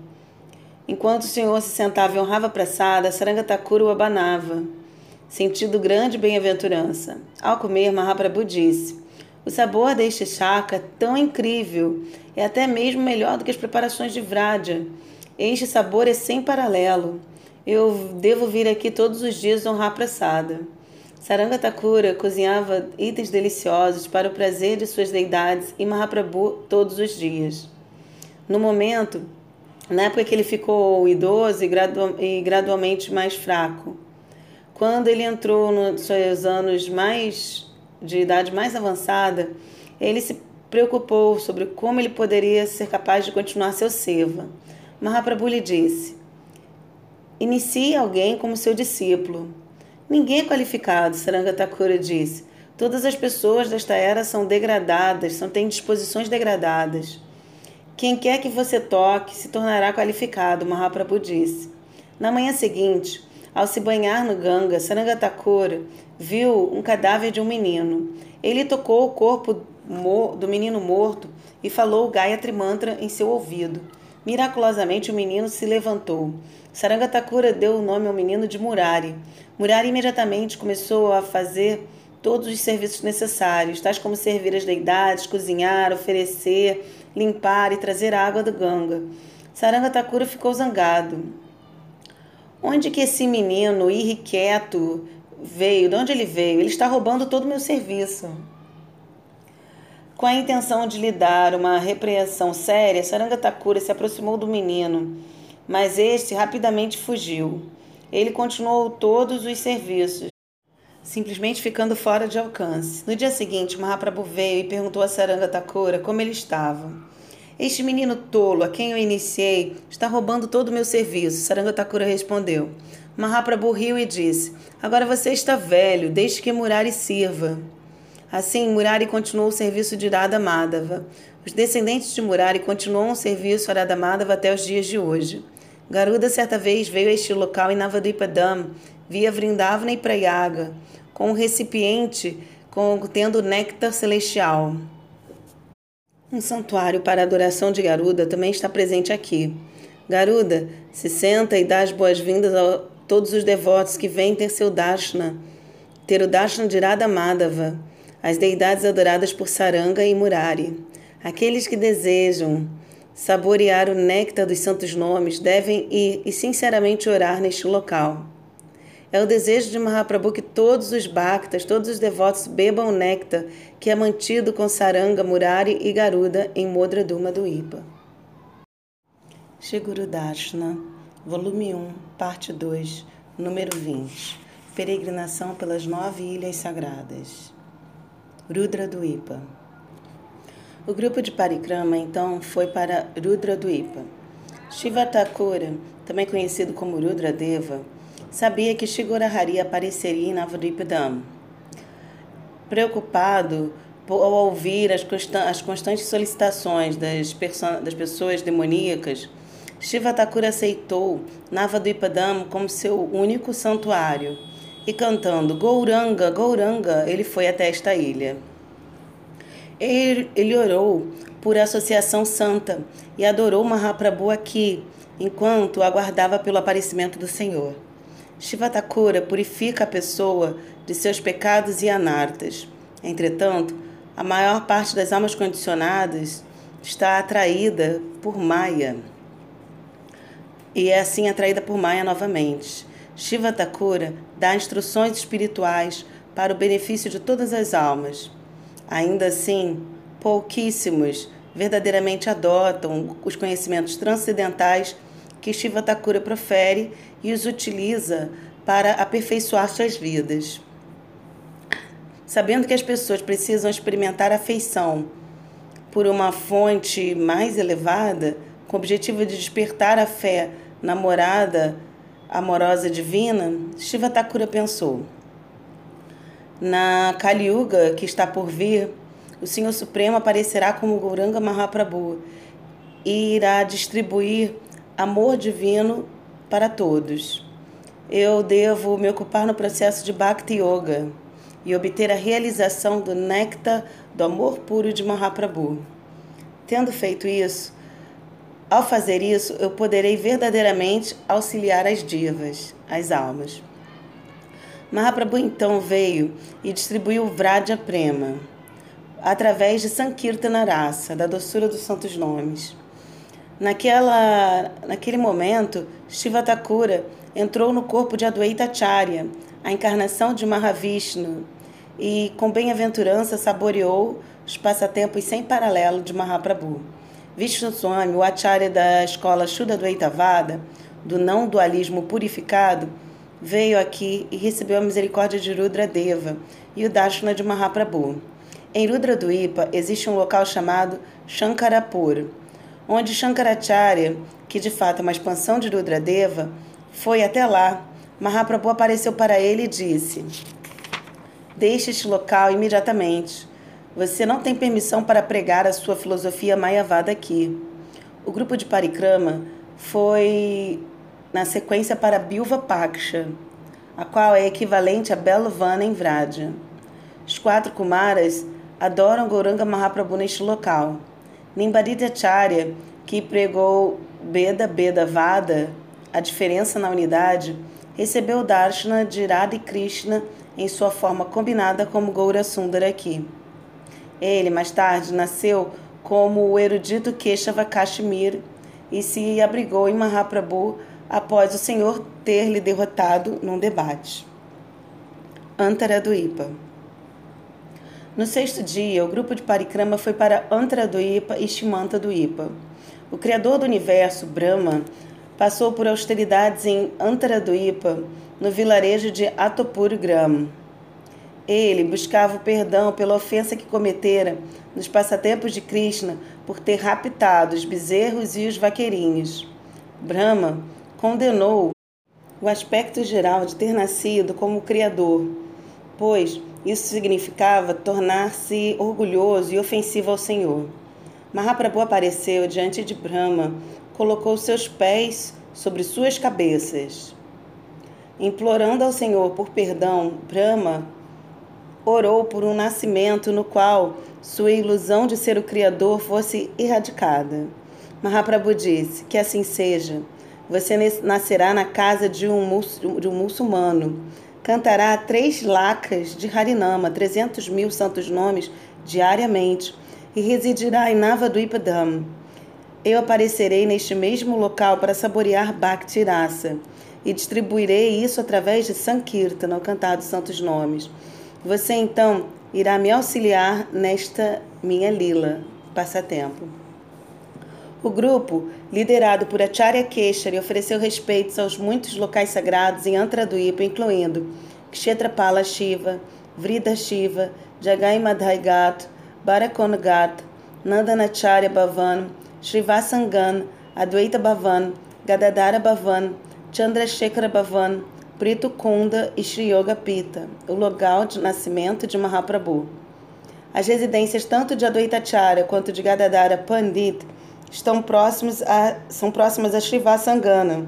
Enquanto o Senhor se sentava e honrava a praçada, Sarangatakura o abanava, sentindo grande bem-aventurança. Ao comer, Mahaprabhu disse: O sabor deste chaka é tão incrível, é até mesmo melhor do que as preparações de Vraja. Este sabor é sem paralelo. Eu devo vir aqui todos os dias honrar a praçada. Saranga Thakura cozinhava itens deliciosos para o prazer de suas deidades e Mahaprabhu todos os dias. No momento, na época que ele ficou idoso e, gradu e gradualmente mais fraco, quando ele entrou nos seus anos mais de idade mais avançada, ele se preocupou sobre como ele poderia ser capaz de continuar seu seva. Mahaprabhu lhe disse: Inicie alguém como seu discípulo. Ninguém é qualificado, Sarangatakura disse. Todas as pessoas desta era são degradadas, são, têm disposições degradadas. Quem quer que você toque se tornará qualificado, Mahaprabhu disse. Na manhã seguinte, ao se banhar no Ganga, Sarangatakura viu um cadáver de um menino. Ele tocou o corpo do menino morto e falou o Gayatri Mantra em seu ouvido. Miraculosamente, o menino se levantou. Sarangatakura deu o nome ao menino de Murari. Murari imediatamente começou a fazer todos os serviços necessários, tais como servir as deidades, cozinhar, oferecer, limpar e trazer a água do Ganga. Sarangatakura ficou zangado. Onde que esse menino irrequieto veio? De onde ele veio? Ele está roubando todo o meu serviço. Com a intenção de lhe dar uma repreensão séria, Sarangatakura se aproximou do menino, mas este rapidamente fugiu. Ele continuou todos os serviços, simplesmente ficando fora de alcance. No dia seguinte, Mahaprabhu veio e perguntou a Sarangatakura como ele estava. Este menino tolo, a quem eu iniciei, está roubando todo o meu serviço. Sarangatakura respondeu. Mahaprabhu riu e disse: Agora você está velho, deixe que Murari sirva. Assim, Murari continuou o serviço de Radha Madhava. Os descendentes de Murari continuam o serviço a Radha Madhava até os dias de hoje. Garuda certa vez veio a este local em Navadvipadam, via Vrindavana e Prayaga, com um recipiente contendo néctar celestial. Um santuário para adoração de Garuda também está presente aqui. Garuda se senta e dá as boas-vindas a todos os devotos que vêm ter seu darshana, ter o darshana de Radha Madhava, as deidades adoradas por Saranga e Murari. Aqueles que desejam saborear o néctar dos santos nomes devem ir e sinceramente orar neste local. É o desejo de Mahaprabhu que todos os bhaktas, todos os devotos bebam o néctar que é mantido com Saranga, Murari e Garuda em Modra Duma do Ipa. Shiguru Darshana, volume 1, parte 2, número 20. Peregrinação pelas nove ilhas sagradas. Rudra do Ipa. O grupo de Parikrama então foi para Rudra do Ipa. Shiva Thakura, também conhecido como Rudra Deva, sabia que Shigurahari apareceria em Navadvipadam. Preocupado ao ouvir as, constantes solicitações das, das pessoas demoníacas, Shivatakura aceitou Navadvipadam como seu único santuário e cantando Gouranga, Gouranga, ele foi até esta ilha. Ele, ele orou por associação santa e adorou Mahaprabhu aqui, enquanto aguardava pelo aparecimento do Senhor. Shivatakura purifica a pessoa de seus pecados e anartas. Entretanto, a maior parte das almas condicionadas está atraída por Maya. E é assim atraída por Maya novamente. Shivatakura dá instruções espirituais para o benefício de todas as almas. Ainda assim, pouquíssimos verdadeiramente adotam os conhecimentos transcendentais que Shiva Thakura profere e os utiliza para aperfeiçoar suas vidas. Sabendo que as pessoas precisam experimentar afeição por uma fonte mais elevada, com o objetivo de despertar a fé na morada amorosa divina, Shiva Thakura pensou: na Kali Yuga que está por vir, o Senhor Supremo aparecerá como Gauranga Mahaprabhu e irá distribuir amor divino para todos. Eu devo me ocupar no processo de Bhakti Yoga e obter a realização do néctar do amor puro de Mahaprabhu. Tendo feito isso, ao fazer isso, eu poderei verdadeiramente auxiliar as divas, as almas. Mahaprabhu então veio e distribuiu Vraja Prema através de Sankirtana Rasa, da doçura dos santos nomes. Naquela, naquele momento, Shiva Thakura entrou no corpo de Adwaita Acharya, a encarnação de Mahavishnu, e com bem-aventurança saboreou os passatempos sem paralelo de Mahaprabhu. Vishnu Swami, o Acharya da escola Shuddha Dvaitavada, do não dualismo purificado, veio aqui e recebeu a misericórdia de Rudra Deva e o Darshana de Mahaprabhu. Em Rudradwipa existe um local chamado Shankarapur, onde Shankaracharya, que de fato é uma expansão de Rudradeva, foi até lá. Mahaprabhu apareceu para ele e disse: Deixe este local imediatamente. Você não tem permissão para pregar a sua filosofia mayavada aqui. O grupo de Parikrama foi na sequência para Bilva Paksha, a qual é equivalente a Belovana em Vraja. Os quatro Kumaras adoram Gauranga Mahaprabhu neste local. Acharya, que pregou Beda Beda Vada, a diferença na unidade, recebeu Darshana de Radha e Krishna em sua forma combinada como Gaura Sundara aqui. Ele, mais tarde, nasceu como o erudito Keshava Kashmir e se abrigou em Mahaprabhu após o Senhor ter lhe derrotado num debate. Antara do Ipa no sexto dia, o grupo de Parikrama foi para Antara do Ipa e Shimanta do Ipa. O criador do universo, Brahma, passou por austeridades em Antara do Ipa, no vilarejo de Atopur Gram. Ele buscava o perdão pela ofensa que cometera nos passatempos de Krishna por ter raptado os bezerros e os vaqueirinhos. Brahma condenou o aspecto geral de ter nascido como Criador, pois isso significava tornar-se orgulhoso e ofensivo ao Senhor. Mahaprabhu apareceu diante de Brahma, colocou seus pés sobre suas cabeças. Implorando ao Senhor por perdão, Brahma orou por um nascimento no qual sua ilusão de ser o Criador fosse erradicada. Mahaprabhu disse: Que assim seja. Você nascerá na casa de um, de um muçulmano cantará três lacas de Harinama, 300 mil santos nomes, diariamente, e residirá em Navadvipa Dham. Eu aparecerei neste mesmo local para saborear Bhakti Rasa e distribuirei isso através de Sankirtana, o cantar dos santos nomes. Você então irá me auxiliar nesta minha lila, passatempo. O grupo, liderado por Acharya Keshari, ofereceu respeitos aos muitos locais sagrados em Antraduipa, incluindo Kshetrapala Shiva, Vrida Shiva, Jagai Madhaigat, Barakongat, Nandanacharya Bhavan, Srivasangan, Advaita Bhavan, Gadadara Bhavan, Chandrasekhara Bhavan, Prito Kunda e Sri Yoga Pita, o local de nascimento de Mahaprabhu. As residências tanto de Advaitacharya quanto de Gadadara Pandit estão próximos a, são próximas a Srivasangana,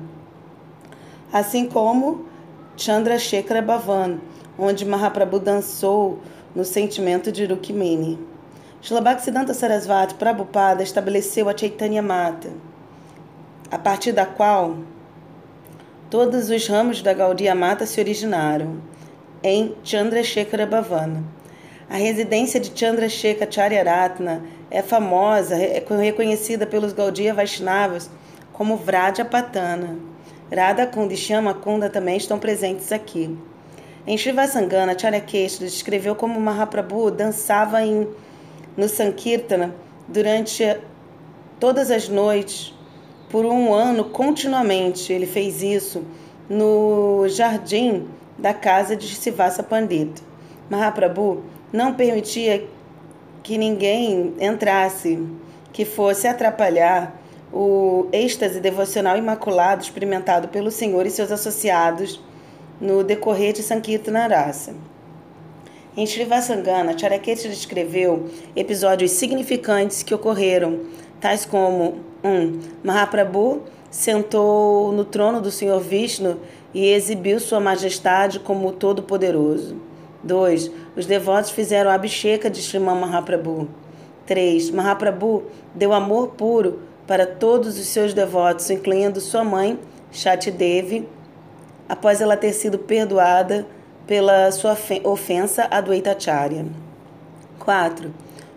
assim como Chandrasekhara Bhavan, onde Mahaprabhu dançou no sentimento de Rukmini. Shlabhaktisiddhanta Sarasvati Prabhupada estabeleceu a Chaitanya Mata, a partir da qual todos os ramos da Gaudiya Mata se originaram, em Chandrasekhara Bhavana. A residência de Chandrasekhara Charyaratna é famosa, é reconhecida pelos Gaudiya Vaishnavas como Vraja Patana. Radha Kunda e Kunda também estão presentes aqui. Em Srivasangana, Charyakeshwara descreveu como Mahaprabhu dançava em, no Sankirtana durante todas as noites, por um ano continuamente. Ele fez isso no jardim da casa de Sivasa Pandita. Mahaprabhu não permitia que ninguém entrasse que fosse atrapalhar o êxtase devocional imaculado experimentado pelo Senhor e seus associados no decorrer de Sankirtana Rasa. Em Srivasangana, Charaketi descreveu episódios significantes que ocorreram, tais como 1. Um, Mahaprabhu sentou no trono do Senhor Vishnu e exibiu sua majestade como todo-poderoso. 2. Os devotos fizeram a abhisheka de Sriman Mahaprabhu. 3. Mahaprabhu deu amor puro para todos os seus devotos, incluindo sua mãe, Devi, após ela ter sido perdoada pela sua ofensa a Dvaitacharya. 4.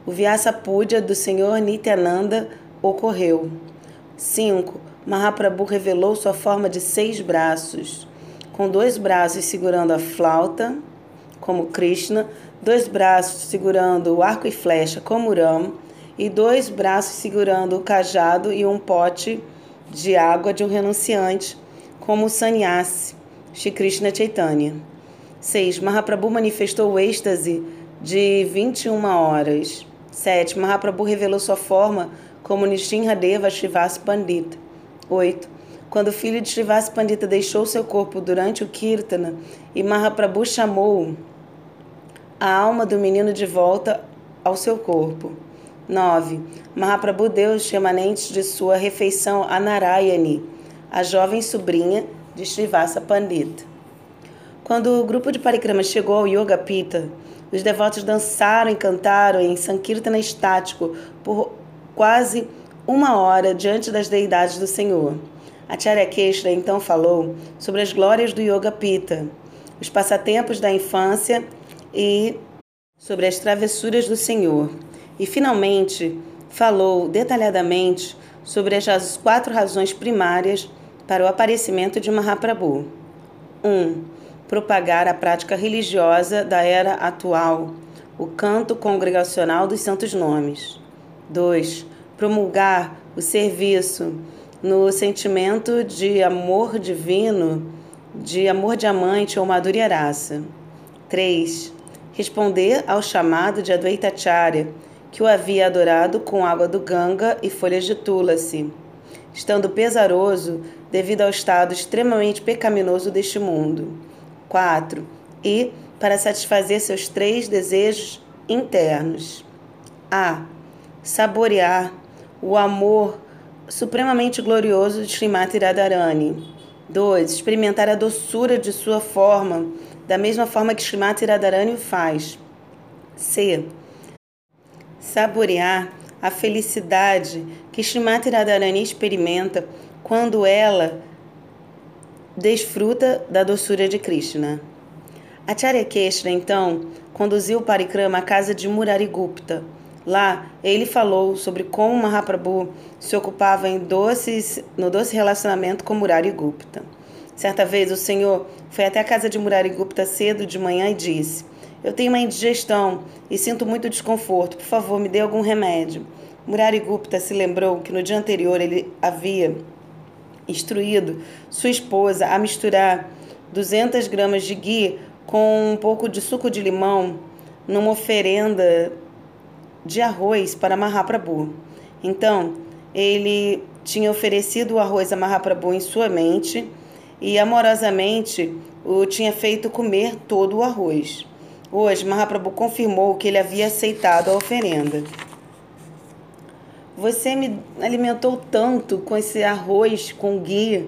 O Vyasa Puja do Senhor Nityananda ocorreu. 5. Mahaprabhu revelou sua forma de seis braços, com dois braços segurando a flauta, como Krishna, dois braços segurando o arco e flecha, como Ram, e dois braços segurando o cajado e um pote de água de um renunciante, como sannyasi, Shri Krishna Chaitanya. 6. Mahaprabhu manifestou o êxtase de 21 horas. 7. Mahaprabhu revelou sua forma como Nishinradeva Shivas Pandita. 8. Quando o filho de Shivas Pandita deixou seu corpo durante o Kirtana e Mahaprabhu chamou a alma do menino de volta ao seu corpo. 9. Mahaprabhu deu os remanentes de sua refeição a Narayani, a jovem sobrinha de Srivasa Pandita. Quando o grupo de Parikrama chegou ao Yoga Pita, os devotos dançaram e cantaram em Sankirtana estático por quase uma hora diante das deidades do Senhor. Acharya Keshra então falou sobre as glórias do Yoga Pita, os passatempos da infância e sobre as travessuras do Senhor. E finalmente falou detalhadamente sobre as quatro razões primárias para o aparecimento de Mahaprabhu. 1. Um, propagar a prática religiosa da era atual, o canto congregacional dos santos nomes. 2. Promulgar o serviço no sentimento de amor divino, de amor diamante ou madhurya 3. Responder ao chamado de Advaita Acharya, que o havia adorado com água do Ganga e folhas de tulasi, estando pesaroso devido ao estado extremamente pecaminoso deste mundo. 4. E para satisfazer seus três desejos internos. A. Saborear o amor supremamente glorioso de Srimati Radharani. 2. Experimentar a doçura de sua forma, da mesma forma que Srimati Radharani o faz. C. Saborear a felicidade que Srimati Radharani experimenta quando ela desfruta da doçura de Krishna. Acharya Keshra, então, conduziu Parikrama à casa de Murarigupta. Lá, ele falou sobre como Mahaprabhu se ocupava em doces, no doce relacionamento com Murarigupta. Certa vez, o Senhor foi até a casa de Murarigupta cedo de manhã e disse: Eu tenho uma indigestão e sinto muito desconforto. Por favor, me dê algum remédio. Murarigupta se lembrou que no dia anterior ele havia instruído sua esposa a misturar 200 gramas de ghee com um pouco de suco de limão numa oferenda de arroz para Mahaprabhu. Então, ele tinha oferecido o arroz a Mahaprabhu em sua mente e amorosamente o tinha feito comer todo o arroz. Hoje, Mahaprabhu confirmou que ele havia aceitado a oferenda. Você me alimentou tanto com esse arroz com guia,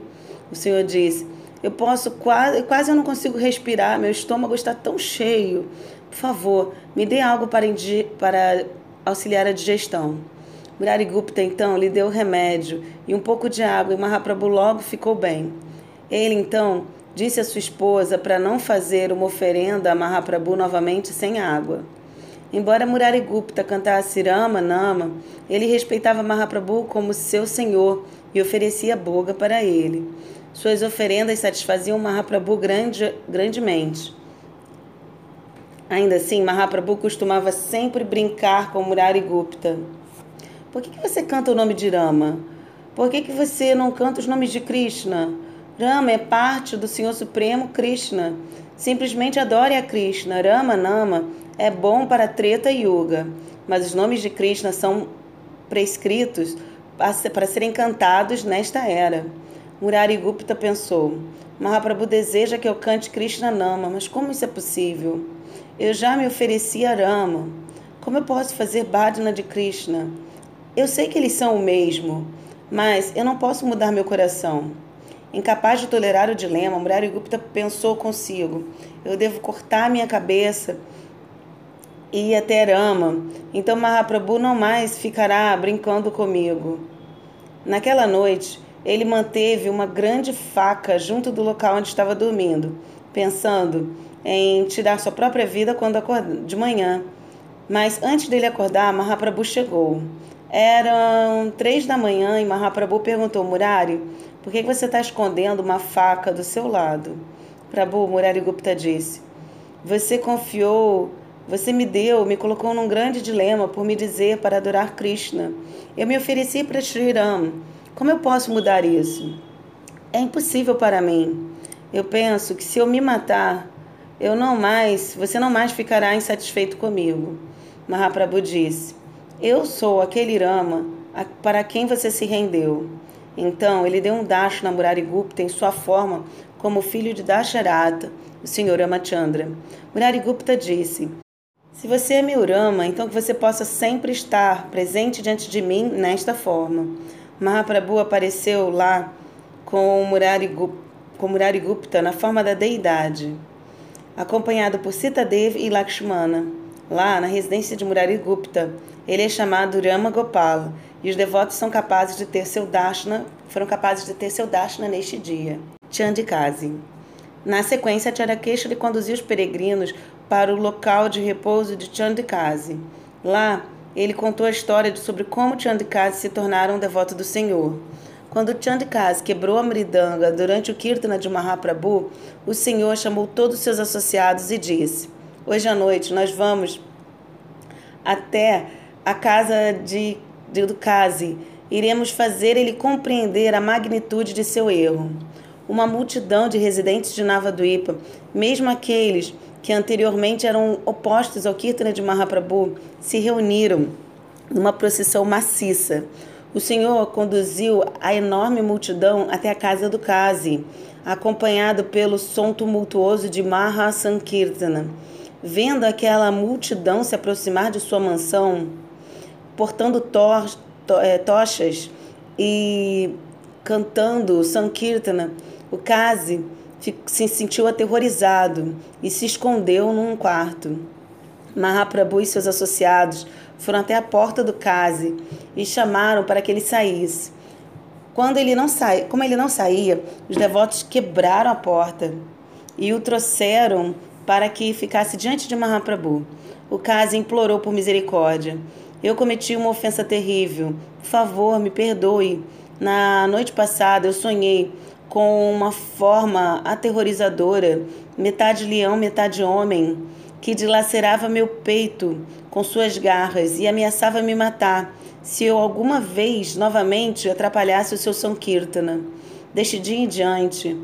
o Senhor disse. Eu posso quase, quase eu não consigo respirar, meu estômago está tão cheio. Por favor, me dê algo para, para auxiliar a digestão. Murari Gupta então lhe deu remédio e um pouco de água e Mahaprabhu logo ficou bem. Ele então disse à sua esposa para não fazer uma oferenda a Mahaprabhu novamente sem água. Embora Murari Gupta cantasse Rama Nama, ele respeitava Mahaprabhu como seu senhor e oferecia boga para ele. Suas oferendas satisfaziam Mahaprabhu grande, grandemente. Ainda assim, Mahaprabhu costumava sempre brincar com Murari Gupta. Por que, que você canta o nome de Rama? Por que, que você não canta os nomes de Krishna? Rama é parte do Senhor Supremo Krishna. Simplesmente adore a Krishna. Rama Nama é bom para Treta e Yuga, mas os nomes de Krishna são prescritos para serem cantados nesta era. Murari Gupta pensou: Mahaprabhu deseja que eu cante Krishna Nama, mas como isso é possível? Eu já me ofereci a Rama. Como eu posso fazer Bhajana de Krishna? Eu sei que eles são o mesmo, mas eu não posso mudar meu coração. Incapaz de tolerar o dilema, Murari Gupta pensou consigo: eu devo cortar minha cabeça e até Rama. Então Mahaprabhu não mais ficará brincando comigo. Naquela noite, ele manteve uma grande faca junto do local onde estava dormindo, pensando em tirar sua própria vida quando acordar de manhã. Mas antes dele acordar, Mahaprabhu chegou. Eram três da manhã e Mahaprabhu perguntou: Murari, por que você está escondendo uma faca do seu lado? Prabhu, Murari Gupta disse: Você confiou você me deu, me colocou num grande dilema por me dizer para adorar Krishna. Eu me ofereci para Sri Ram. Como eu posso mudar isso? É impossível para mim. Eu penso que se eu me matar, Eu não mais, você não mais ficará insatisfeito comigo. Mahaprabhu disse: Eu sou aquele Rama para quem você se rendeu. Então ele deu um dash na Murari Gupta em sua forma como filho de Dasharata, o senhor Ramachandra. Murari Gupta disse: Se você é meu Rama, então que você possa sempre estar presente diante de mim nesta forma. Mahaprabhu apareceu lá com Murari, Gupta, com na forma da deidade, acompanhado por Sita Dev e Lakshmana. Lá, na residência de Murari Gupta, ele é chamado Rama Gopala e os devotos são capazes de ter seu dashna, foram capazes de ter seu dashna neste dia. Chandikasi. Na sequência, Charakesha lhe conduziu os peregrinos para o local de repouso de Chandikasi. Lá, ele contou a história de sobre como Chandikasi se tornaram um devoto do Senhor. Quando Chandikasi quebrou a mridanga durante o Kirtana de Mahaprabhu, o Senhor chamou todos os seus associados e disse: Hoje à noite nós vamos até a casa de, de do Kasi. Iremos fazer ele compreender a magnitude de seu erro. Uma multidão de residentes de Navaduipa, mesmo aqueles que anteriormente eram opostos ao Kirtana de Mahaprabhu, se reuniram numa procissão maciça. O Senhor conduziu a enorme multidão até a casa do Kazi, acompanhado pelo som tumultuoso de Mahasankirtana. Vendo aquela multidão se aproximar de sua mansão, portando to to é, tochas e cantando Sankirtana, o Kazi se sentiu aterrorizado e se escondeu num quarto. Mahaprabhu e seus associados foram até a porta do Kazi e chamaram para que ele saísse. Quando ele não sai, como ele não saía, os devotos quebraram a porta e o trouxeram para que ficasse diante de Mahaprabhu. O Kazi implorou por misericórdia. Eu cometi uma ofensa terrível. Por favor, me perdoe. Na noite passada eu sonhei com uma forma aterrorizadora, metade leão, metade homem, que dilacerava meu peito com suas garras e ameaçava me matar se eu alguma vez novamente atrapalhasse o seu Sankirtana. Deste dia em diante,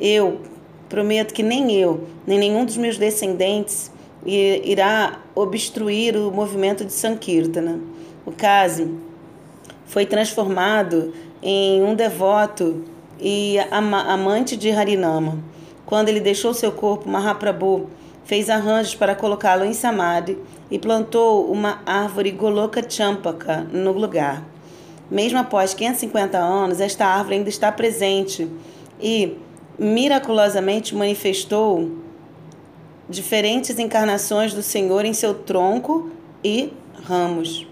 eu prometo que nem eu, nem nenhum dos meus descendentes irá obstruir o movimento de Sankirtana. O caso foi transformado em um devoto e amante de Harinama. Quando ele deixou seu corpo, Mahaprabhu fez arranjos para colocá-lo em Samadhi e plantou uma árvore Goloka Champaka no lugar. Mesmo após 550 anos, esta árvore ainda está presente e miraculosamente manifestou diferentes encarnações do Senhor em seu tronco e ramos.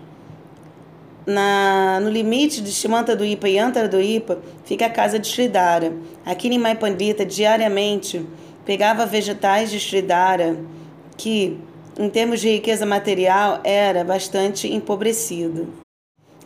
Na, no limite de Shimanta do Ipa e Antara do Ipa fica a casa de Sridhara. Aqui Nimai Pandita diariamente pegava vegetais de Sridhara que, em termos de riqueza material, era bastante empobrecido.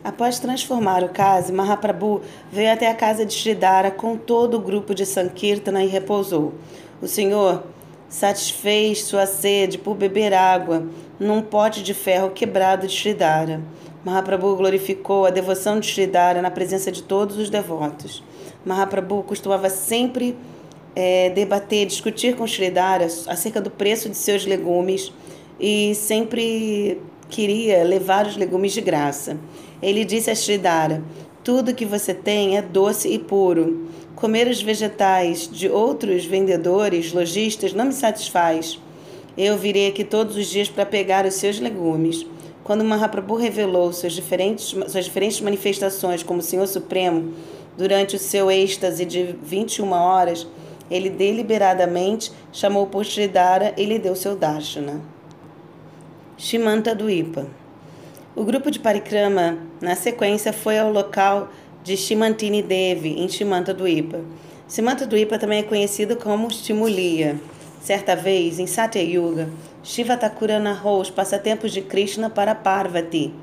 Após transformar o caso, Mahaprabhu veio até a casa de Sridhara com todo o grupo de Sankirtana e repousou. O Senhor satisfez sua sede por beber água num pote de ferro quebrado de Sridhara. Mahaprabhu glorificou a devoção de Sridhara na presença de todos os devotos. Mahaprabhu costumava sempre é, debater, discutir com Sridhara acerca do preço de seus legumes e sempre queria levar os legumes de graça. Ele disse a Sridhara: Tudo que você tem é doce e puro. Comer os vegetais de outros vendedores, lojistas, não me satisfaz. Eu virei aqui todos os dias para pegar os seus legumes. Quando Mahaprabhu revelou suas diferentes, suas diferentes manifestações como Senhor Supremo durante o seu êxtase de 21 horas, ele deliberadamente chamou por Sridhara e lhe deu seu darshana. Shimanta do Ipa. O grupo de Parikrama, na sequência, foi ao local de Shimantini Devi, em Shimanta do Ipa. Shimanta do Ipa também é conhecido como Shimulia. Certa vez, em Satya Yuga, Shiva Thakura narrou os passatempos de Krishna para Parvati.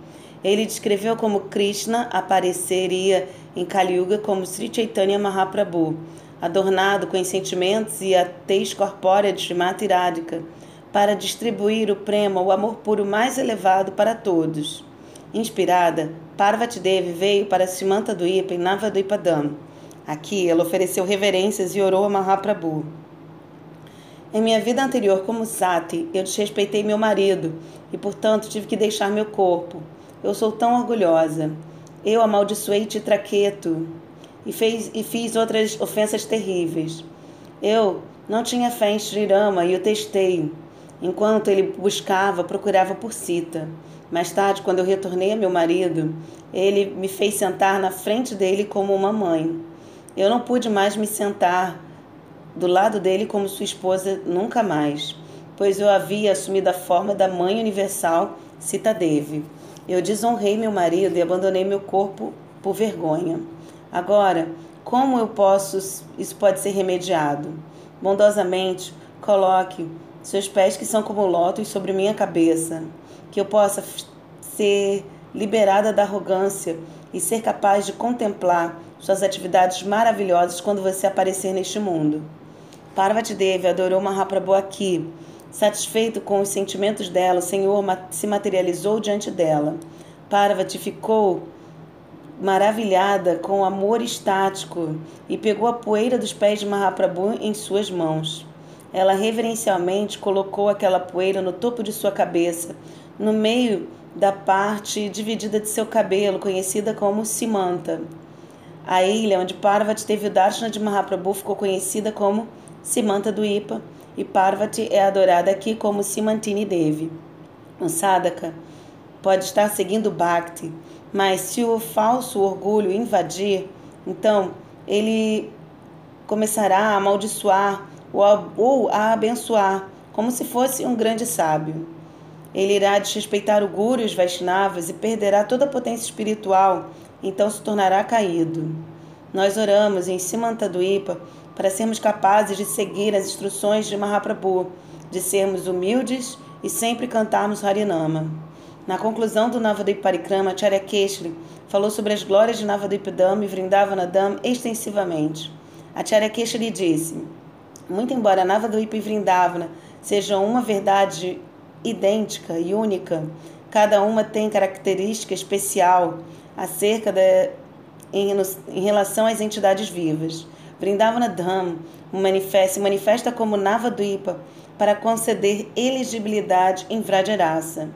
Ele descreveu como Krishna apareceria em Kali Yuga como Sri Chaitanya Mahaprabhu, adornado com os sentimentos e a tez corpórea de Srimati Radhika, para distribuir o prema, o amor puro mais elevado para todos. Inspirada, Parvati Devi veio para Simanta Duipa em Navadvipadam. Aqui ela ofereceu reverências e orou a Mahaprabhu. Em minha vida anterior como Sati, eu desrespeitei meu marido e, portanto, tive que deixar meu corpo. Eu sou tão orgulhosa. Eu amaldiçoei Titraqueto e, fez, e fiz outras ofensas terríveis. Eu não tinha fé em Shrirama e o testei. Enquanto ele buscava, procurava por Sita. Mais tarde, quando eu retornei a meu marido, ele me fez sentar na frente dele como uma mãe. Eu não pude mais me sentar do lado dele como sua esposa nunca mais, pois eu havia assumido a forma da mãe universal Sita Devi. Eu desonrei meu marido e abandonei meu corpo por vergonha. Agora, como eu posso, isso pode ser remediado? Bondosamente, coloque seus pés que são como lótus sobre minha cabeça, que eu possa ser liberada da arrogância e ser capaz de contemplar suas atividades maravilhosas quando você aparecer neste mundo. Parvati Devi adorou Mahaprabhu aqui. Satisfeito com os sentimentos dela, o Senhor se materializou diante dela. Parvati ficou maravilhada com o amor estático e pegou a poeira dos pés de Mahaprabhu em suas mãos. Ela reverencialmente colocou aquela poeira no topo de sua cabeça, no meio da parte dividida de seu cabelo, conhecida como Simanta. A ilha onde Parvati teve o Darshana de Mahaprabhu ficou conhecida como Simanta do Ipa, e Parvati é adorada aqui como Simantini Devi. O sadhaka pode estar seguindo Bhakti, mas se o falso orgulho invadir, então ele começará a amaldiçoar ou a abençoar, como se fosse um grande sábio. Ele irá desrespeitar o Guru e os Vaishnavas e perderá toda a potência espiritual, então se tornará caído. Nós oramos em Simantaduipa para sermos capazes de seguir as instruções de Mahaprabhu, de sermos humildes e sempre cantarmos Harinama. Na conclusão do Navadvip Parikrama, Acharya Keshri falou sobre as glórias de Navadvip Dham e Vrindavanadam extensivamente. Acharya Keshri disse: Muito embora Navadvip e Vrindavana sejam uma verdade idêntica e única, cada uma tem característica especial acerca da, em, em relação às entidades vivas. Vrindavana Dham se manifesta como Navadvipa para conceder elegibilidade em Vrajarasa.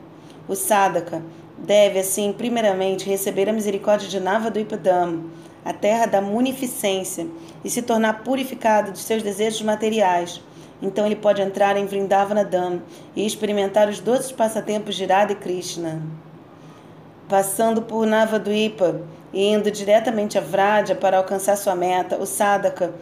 O sadhaka deve, assim, primeiramente receber a misericórdia de Navadvipa Dham, a terra da munificência, e se tornar purificado de seus desejos materiais. Então ele pode entrar em Vrindavana Dham e experimentar os doces passatempos de Radha e Krishna. Passando por Navadvipa, e indo diretamente a Vraja para alcançar sua meta, o sadhaka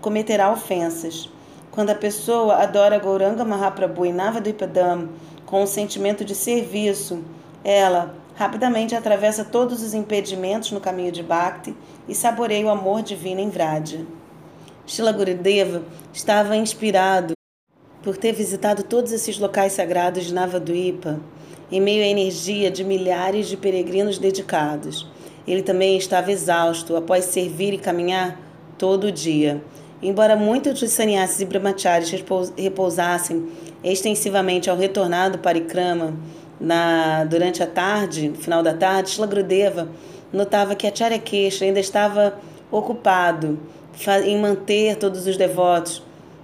cometerá ofensas. Quando a pessoa adora Gauranga Mahaprabhu e Navadvipadam com o sentimento de serviço, ela rapidamente atravessa todos os impedimentos no caminho de Bhakti e saboreia o amor divino em Vraja. Shila Gurudeva estava inspirado por ter visitado todos esses locais sagrados de Navadvipa em meio à energia de milhares de peregrinos dedicados. Ele também estava exausto após servir e caminhar todo o dia. Embora muitos dos sannyasis e brahmacharis repousassem extensivamente ao retornar do parikrama na, durante a tarde, final da tarde, Shlagrudeva notava que Acharya Kesha ainda estava ocupado em manter todos os devotos,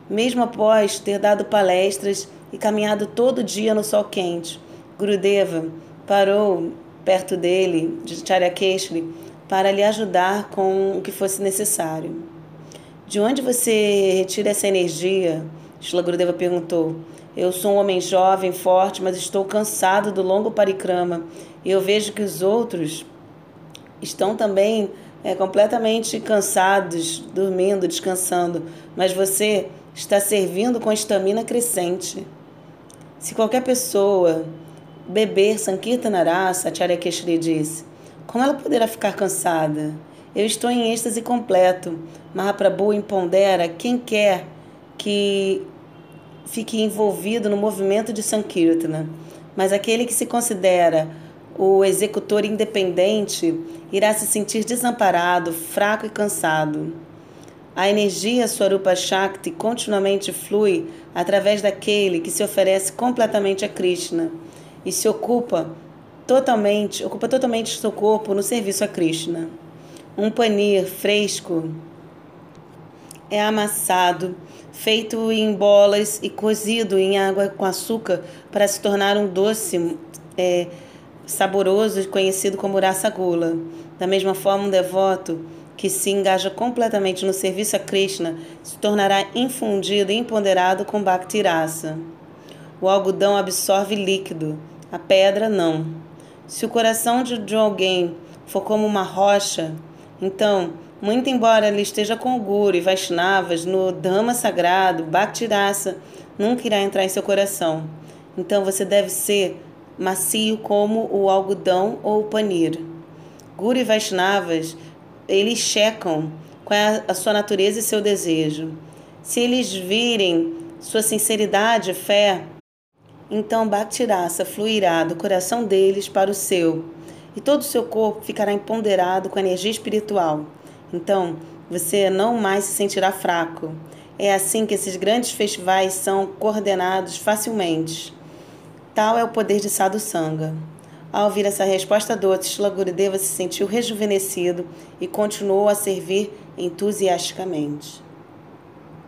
mesmo após ter dado palestras e caminhado todo dia no sol quente. Gurudeva parou perto dele, de Charyakeshri, para lhe ajudar com o que fosse necessário. De onde você retira essa energia? Shila Gurudeva perguntou. Eu sou um homem jovem, forte, mas estou cansado do longo parikrama. E eu vejo que os outros estão também é, completamente cansados, dormindo, descansando. Mas você está servindo com estamina crescente. Se qualquer pessoa beber Sankirtanarasa, Acharya Keshri disse, como ela poderá ficar cansada? Eu estou em êxtase completo. Mahaprabhu impondera quem quer que fique envolvido no movimento de Sankirtana. Mas aquele que se considera o executor independente irá se sentir desamparado, fraco e cansado. A energia Swarupa Shakti continuamente flui através daquele que se oferece completamente a Krishna e se ocupa totalmente, ocupa totalmente seu corpo no serviço a Krishna. Um panir fresco é amassado, feito em bolas e cozido em água com açúcar para se tornar um doce é, saboroso conhecido como gula. Da mesma forma, um devoto que se engaja completamente no serviço a Krishna se tornará infundido e empoderado com Bhakti Rasa. O algodão absorve líquido, a pedra não. Se o coração de, de alguém for como uma rocha, então, muito embora ele esteja com o Guru e Vaishnavas no Dhamma sagrado, Bhakti Rasa nunca irá entrar em seu coração. Então você deve ser macio como o algodão ou o panir. Guru e Vaishnavas, eles checam qual é a sua natureza e seu desejo. Se eles virem sua sinceridade e fé, então Bhaktirasa fluirá do coração deles para o seu, e todo o seu corpo ficará empoderado com a energia espiritual. Então, você não mais se sentirá fraco. É assim que esses grandes festivais são coordenados facilmente. Tal é o poder de Sadhu Sangha. Ao ouvir essa resposta doce, Shila Gurudeva se sentiu rejuvenescido e continuou a servir entusiasticamente.